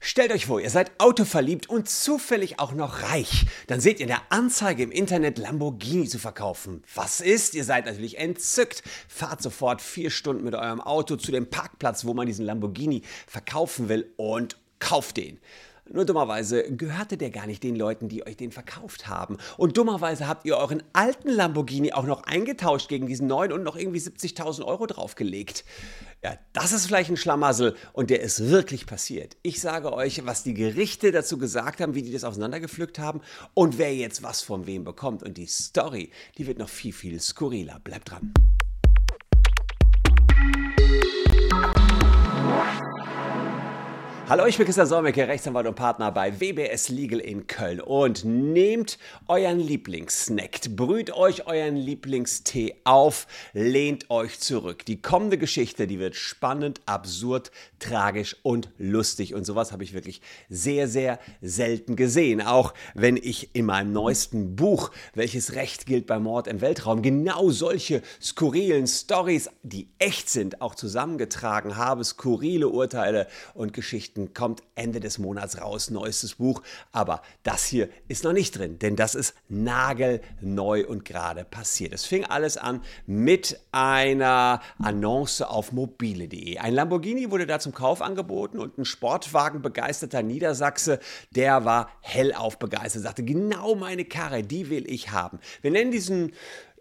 Stellt euch vor, ihr seid autoverliebt und zufällig auch noch reich. Dann seht ihr in der Anzeige im Internet Lamborghini zu verkaufen. Was ist? Ihr seid natürlich entzückt. Fahrt sofort vier Stunden mit eurem Auto zu dem Parkplatz, wo man diesen Lamborghini verkaufen will und kauft den. Nur dummerweise gehörte der gar nicht den Leuten, die euch den verkauft haben. Und dummerweise habt ihr euren alten Lamborghini auch noch eingetauscht gegen diesen neuen und noch irgendwie 70.000 Euro draufgelegt. Ja, das ist vielleicht ein Schlamassel und der ist wirklich passiert. Ich sage euch, was die Gerichte dazu gesagt haben, wie die das auseinandergepflückt haben und wer jetzt was von wem bekommt. Und die Story, die wird noch viel, viel skurriler. Bleibt dran. Hallo, ich bin Christian Solmecke, Rechtsanwalt und Partner bei WBS Legal in Köln. Und nehmt euren Lieblingssnack, brüht euch euren Lieblingstee auf, lehnt euch zurück. Die kommende Geschichte, die wird spannend, absurd, tragisch und lustig. Und sowas habe ich wirklich sehr, sehr selten gesehen. Auch wenn ich in meinem neuesten Buch, welches Recht gilt bei Mord im Weltraum, genau solche skurrilen Stories, die echt sind, auch zusammengetragen habe. Skurrile Urteile und Geschichten Geschichten kommt Ende des Monats raus, neuestes Buch. Aber das hier ist noch nicht drin, denn das ist nagelneu und gerade passiert. Es fing alles an mit einer Annonce auf mobile.de. Ein Lamborghini wurde da zum Kauf angeboten und ein Sportwagen-begeisterter Niedersachse, der war hellauf begeistert, sagte, genau meine Karre, die will ich haben. Wir nennen diesen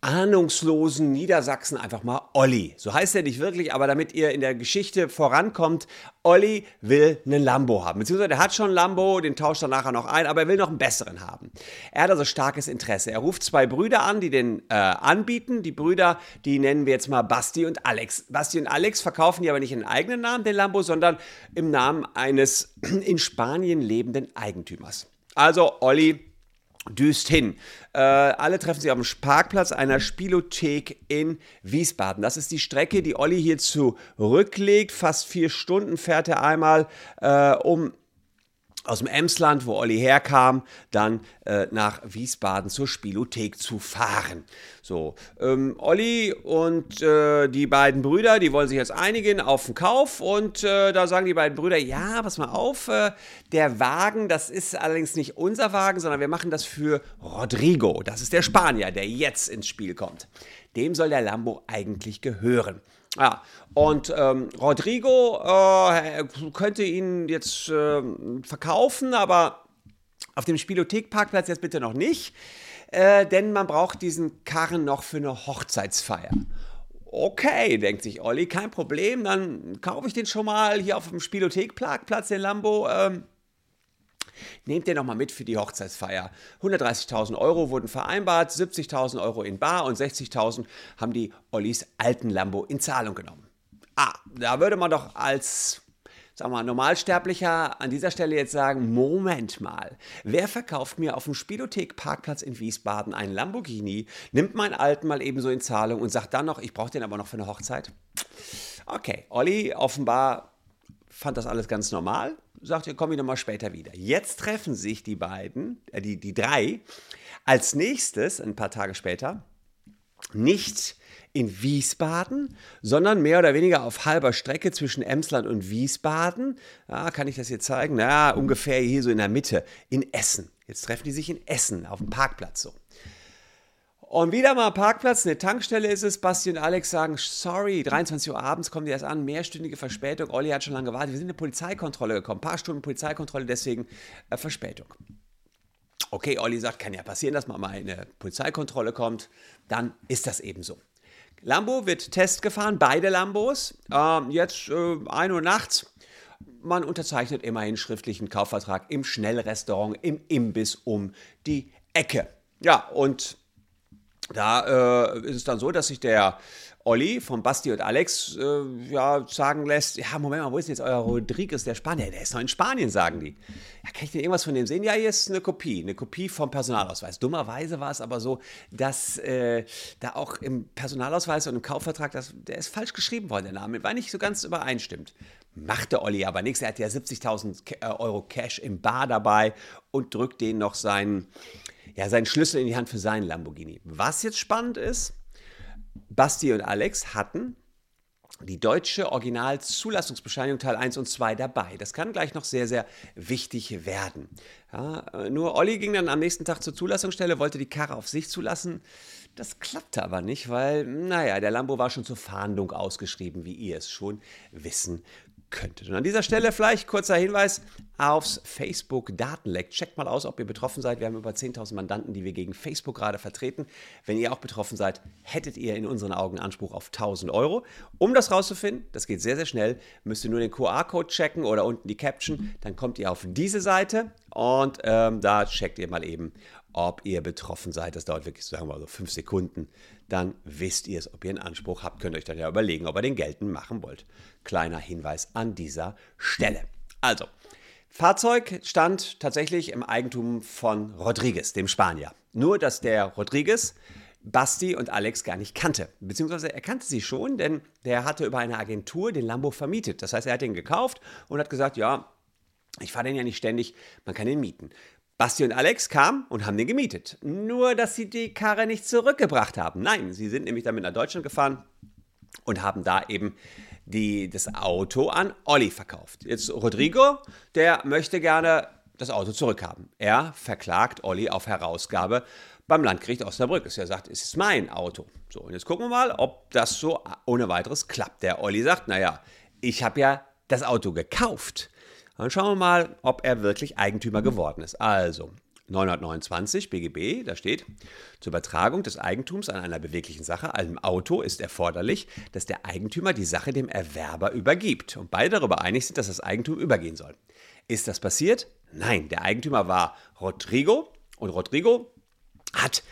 ahnungslosen Niedersachsen einfach mal Olli. So heißt er nicht wirklich, aber damit ihr in der Geschichte vorankommt, Olli will einen Lambo haben. Beziehungsweise er hat schon einen Lambo, den tauscht er nachher noch ein, aber er will noch einen besseren haben. Er hat also starkes Interesse. Er ruft zwei Brüder an, die den äh, anbieten. Die Brüder, die nennen wir jetzt mal Basti und Alex. Basti und Alex verkaufen die aber nicht in eigenen Namen, den Lambo, sondern im Namen eines in Spanien lebenden Eigentümers. Also Olli düst hin. Äh, alle treffen sich auf dem Parkplatz einer Spielothek in Wiesbaden. Das ist die Strecke, die Olli hier zurücklegt. Fast vier Stunden fährt er einmal, äh, um aus dem Emsland, wo Olli herkam, dann äh, nach Wiesbaden zur Spielothek zu fahren. So, ähm, Olli und äh, die beiden Brüder, die wollen sich jetzt einigen auf den Kauf und äh, da sagen die beiden Brüder, ja, pass mal auf, äh, der Wagen, das ist allerdings nicht unser Wagen, sondern wir machen das für Rodrigo. Das ist der Spanier, der jetzt ins Spiel kommt. Dem soll der Lambo eigentlich gehören. Ja, und ähm, Rodrigo äh, könnte ihn jetzt äh, verkaufen, aber auf dem Spielothekparkplatz jetzt bitte noch nicht, äh, denn man braucht diesen Karren noch für eine Hochzeitsfeier. Okay, denkt sich Olli, kein Problem, dann kaufe ich den schon mal hier auf dem Spielothekparkplatz, den Lambo. Ähm, Nehmt den nochmal mit für die Hochzeitsfeier. 130.000 Euro wurden vereinbart, 70.000 Euro in Bar und 60.000 haben die Ollis alten Lambo in Zahlung genommen. Ah, da würde man doch als wir mal, Normalsterblicher an dieser Stelle jetzt sagen, Moment mal, wer verkauft mir auf dem Spielothek-Parkplatz in Wiesbaden einen Lamborghini, nimmt meinen alten mal ebenso in Zahlung und sagt dann noch, ich brauche den aber noch für eine Hochzeit? Okay, Olli offenbar fand das alles ganz normal, sagt, ihr komme ich nochmal später wieder. Jetzt treffen sich die beiden, äh, die, die drei, als nächstes, ein paar Tage später, nicht in Wiesbaden, sondern mehr oder weniger auf halber Strecke zwischen Emsland und Wiesbaden. Ja, kann ich das hier zeigen? Na, ungefähr hier so in der Mitte, in Essen. Jetzt treffen die sich in Essen auf dem Parkplatz so. Und wieder mal Parkplatz, eine Tankstelle ist es. Basti und Alex sagen, sorry, 23 Uhr abends kommen die erst an, mehrstündige Verspätung. Olli hat schon lange gewartet. Wir sind in eine Polizeikontrolle gekommen, ein paar Stunden Polizeikontrolle, deswegen äh, Verspätung. Okay, Olli sagt, kann ja passieren, dass man mal in eine Polizeikontrolle kommt. Dann ist das eben so. Lambo wird Test gefahren, beide Lambos. Ähm, jetzt äh, 1 Uhr nachts. Man unterzeichnet immerhin schriftlichen Kaufvertrag im Schnellrestaurant, im Imbiss um die Ecke. Ja, und da äh, ist es dann so, dass sich der Olli von Basti und Alex äh, ja, sagen lässt, ja, Moment mal, wo ist denn jetzt euer Rodriguez, der Spanier? Der ist noch in Spanien, sagen die. Ja, kann ich denn irgendwas von dem sehen? Ja, hier ist eine Kopie, eine Kopie vom Personalausweis. Dummerweise war es aber so, dass äh, da auch im Personalausweis und im Kaufvertrag, das, der ist falsch geschrieben worden, der Name, war nicht so ganz übereinstimmt. Machte Olli aber nichts, er hat ja 70.000 äh, Euro Cash im Bar dabei und drückt denen noch seinen ja, seinen Schlüssel in die Hand für seinen Lamborghini. Was jetzt spannend ist, Basti und Alex hatten die deutsche Originalzulassungsbescheinigung Teil 1 und 2 dabei. Das kann gleich noch sehr, sehr wichtig werden. Ja, äh, nur Olli ging dann am nächsten Tag zur Zulassungsstelle, wollte die Karre auf sich zulassen. Das klappte aber nicht, weil, naja, der Lambo war schon zur Fahndung ausgeschrieben, wie ihr es schon wissen könntet. Und an dieser Stelle vielleicht kurzer Hinweis aufs Facebook-Datenleck. Checkt mal aus, ob ihr betroffen seid. Wir haben über 10.000 Mandanten, die wir gegen Facebook gerade vertreten. Wenn ihr auch betroffen seid, hättet ihr in unseren Augen Anspruch auf 1.000 Euro. Um das rauszufinden, das geht sehr, sehr schnell, müsst ihr nur den QR-Code checken oder unten die Caption. Dann kommt ihr auf diese Seite und ähm, da checkt ihr mal eben, ob ihr betroffen seid. Das dauert wirklich, sagen wir mal so fünf Sekunden. Dann wisst ihr es, ob ihr einen Anspruch habt. Könnt euch dann ja überlegen, ob ihr den geltend machen wollt. Kleiner Hinweis an dieser Stelle. Also, Fahrzeug stand tatsächlich im Eigentum von Rodriguez, dem Spanier. Nur, dass der Rodriguez Basti und Alex gar nicht kannte. Beziehungsweise er kannte sie schon, denn der hatte über eine Agentur den Lambo vermietet. Das heißt, er hat den gekauft und hat gesagt, ja, ich fahre den ja nicht ständig, man kann den mieten. Basti und Alex kamen und haben den gemietet. Nur, dass sie die Karre nicht zurückgebracht haben. Nein, sie sind nämlich damit nach Deutschland gefahren und haben da eben die, das Auto an Olli verkauft. Jetzt Rodrigo, der möchte gerne das Auto zurückhaben. Er verklagt Olli auf Herausgabe beim Landgericht Osnabrück. Er sagt, es ist mein Auto. So, und jetzt gucken wir mal, ob das so ohne weiteres klappt. Der Olli sagt, naja, ich habe ja das Auto gekauft. Dann schauen wir mal, ob er wirklich Eigentümer geworden ist. Also, 929 BGB, da steht, zur Übertragung des Eigentums an einer beweglichen Sache, einem Auto, ist erforderlich, dass der Eigentümer die Sache dem Erwerber übergibt und beide darüber einig sind, dass das Eigentum übergehen soll. Ist das passiert? Nein, der Eigentümer war Rodrigo und Rodrigo hat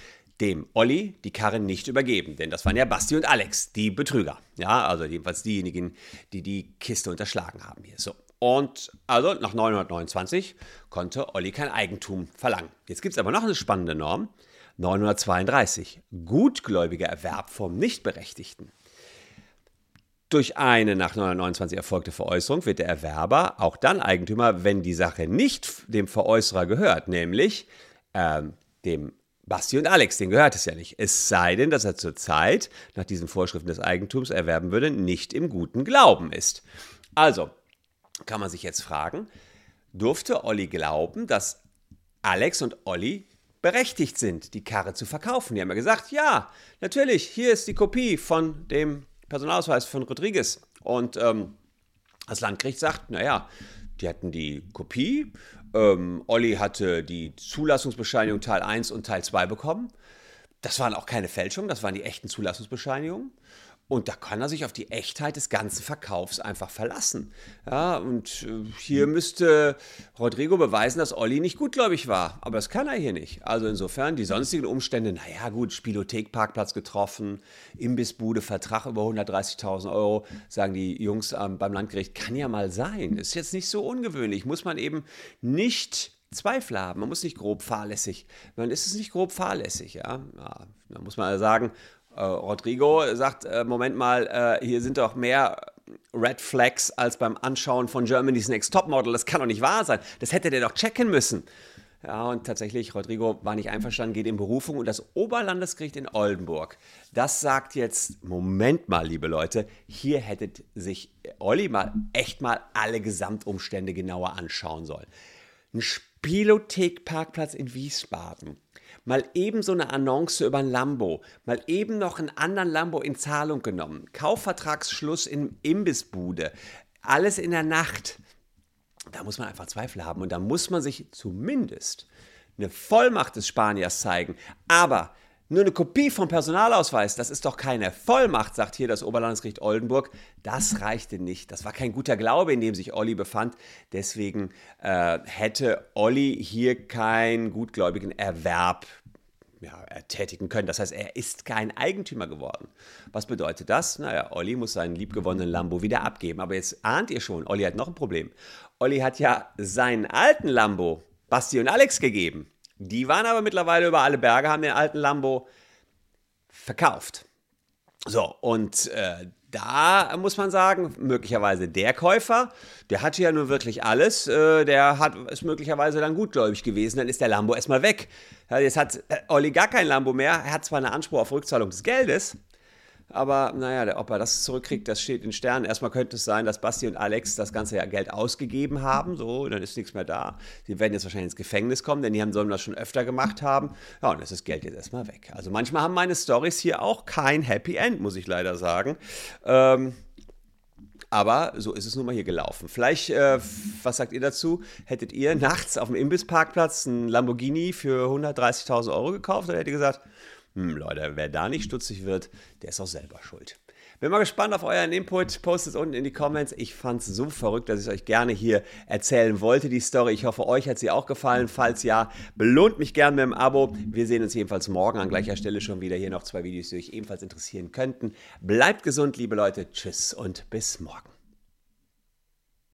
dem Olli die Karre nicht übergeben, denn das waren ja Basti und Alex, die Betrüger. Ja, also jedenfalls diejenigen, die die Kiste unterschlagen haben hier. So. Und also nach 929 konnte Olli kein Eigentum verlangen. Jetzt gibt es aber noch eine spannende Norm. 932. Gutgläubiger Erwerb vom Nichtberechtigten. Durch eine nach 929 erfolgte Veräußerung wird der Erwerber auch dann Eigentümer, wenn die Sache nicht dem Veräußerer gehört, nämlich ähm, dem Basti und Alex, den gehört es ja nicht. Es sei denn, dass er zurzeit nach diesen Vorschriften des Eigentums erwerben würde, nicht im guten Glauben ist. Also, kann man sich jetzt fragen, durfte Olli glauben, dass Alex und Olli berechtigt sind, die Karre zu verkaufen? Die haben ja gesagt, ja, natürlich, hier ist die Kopie von dem Personalausweis von Rodriguez. Und ähm, das Landgericht sagt, naja, die hatten die Kopie, ähm, Olli hatte die Zulassungsbescheinigung Teil 1 und Teil 2 bekommen. Das waren auch keine Fälschungen, das waren die echten Zulassungsbescheinigungen. Und da kann er sich auf die Echtheit des ganzen Verkaufs einfach verlassen. Ja, und äh, hier müsste Rodrigo beweisen, dass Olli nicht gutgläubig war. Aber das kann er hier nicht. Also insofern, die sonstigen Umstände, naja gut, Spielothek-Parkplatz getroffen, Imbissbude, Vertrag über 130.000 Euro, sagen die Jungs beim Landgericht, kann ja mal sein. Ist jetzt nicht so ungewöhnlich. Muss man eben nicht Zweifel haben. Man muss nicht grob fahrlässig. Man ist es nicht grob fahrlässig, ja. ja da muss man also sagen, äh, Rodrigo sagt, äh, Moment mal, äh, hier sind doch mehr Red Flags als beim Anschauen von Germany's Next Topmodel. Das kann doch nicht wahr sein. Das hätte der doch checken müssen. Ja, und tatsächlich, Rodrigo war nicht einverstanden, geht in Berufung und das Oberlandesgericht in Oldenburg, das sagt jetzt, Moment mal, liebe Leute, hier hättet sich Olli mal echt mal alle Gesamtumstände genauer anschauen sollen. Ein Spielothek-Parkplatz in Wiesbaden mal eben so eine Annonce über ein Lambo, mal eben noch einen anderen Lambo in Zahlung genommen, Kaufvertragsschluss in Imbissbude, alles in der Nacht. Da muss man einfach Zweifel haben und da muss man sich zumindest eine Vollmacht des Spaniers zeigen. Aber nur eine Kopie vom Personalausweis, das ist doch keine Vollmacht, sagt hier das Oberlandesgericht Oldenburg. Das reichte nicht. Das war kein guter Glaube, in dem sich Olli befand. Deswegen äh, hätte Olli hier keinen gutgläubigen Erwerb ja, tätigen können. Das heißt, er ist kein Eigentümer geworden. Was bedeutet das? Naja, Olli muss seinen liebgewonnenen Lambo wieder abgeben. Aber jetzt ahnt ihr schon, Olli hat noch ein Problem. Olli hat ja seinen alten Lambo Basti und Alex gegeben. Die waren aber mittlerweile über alle Berge, haben den alten Lambo verkauft. So, und äh, da muss man sagen, möglicherweise der Käufer, der hatte ja nur wirklich alles, äh, der hat, ist möglicherweise dann gutgläubig gewesen, dann ist der Lambo erstmal weg. Ja, jetzt hat äh, Olli gar kein Lambo mehr, er hat zwar einen Anspruch auf Rückzahlung des Geldes, Aber naja, ob er das zurückkriegt, das steht in Sternen. Erstmal könnte es sein, dass Basti und Alex das ganze Jahr Geld ausgegeben haben. So, dann ist nichts mehr da. Sie werden jetzt wahrscheinlich ins Gefängnis kommen, denn die haben, sollen das schon öfter gemacht haben. Ja, und ist das Geld jetzt erstmal weg. Also manchmal haben meine Stories hier auch kein Happy End, muss ich leider sagen. Ähm, aber so ist es nun mal hier gelaufen. Vielleicht, äh, was sagt ihr dazu? Hättet ihr nachts auf dem Imbissparkplatz einen Lamborghini für 130.000 Euro gekauft oder hättet ihr gesagt, hm, Leute, wer da nicht stutzig wird, der ist auch selber schuld. Bin mal gespannt auf euren Input. Postet es unten in die Comments. Ich fand es so verrückt, dass ich es euch gerne hier erzählen wollte, die Story. Ich hoffe, euch hat sie auch gefallen. Falls ja, belohnt mich gerne mit dem Abo. Wir sehen uns jedenfalls morgen an gleicher Stelle schon wieder. Hier noch zwei Videos, die euch ebenfalls interessieren könnten. Bleibt gesund, liebe Leute. Tschüss und bis morgen.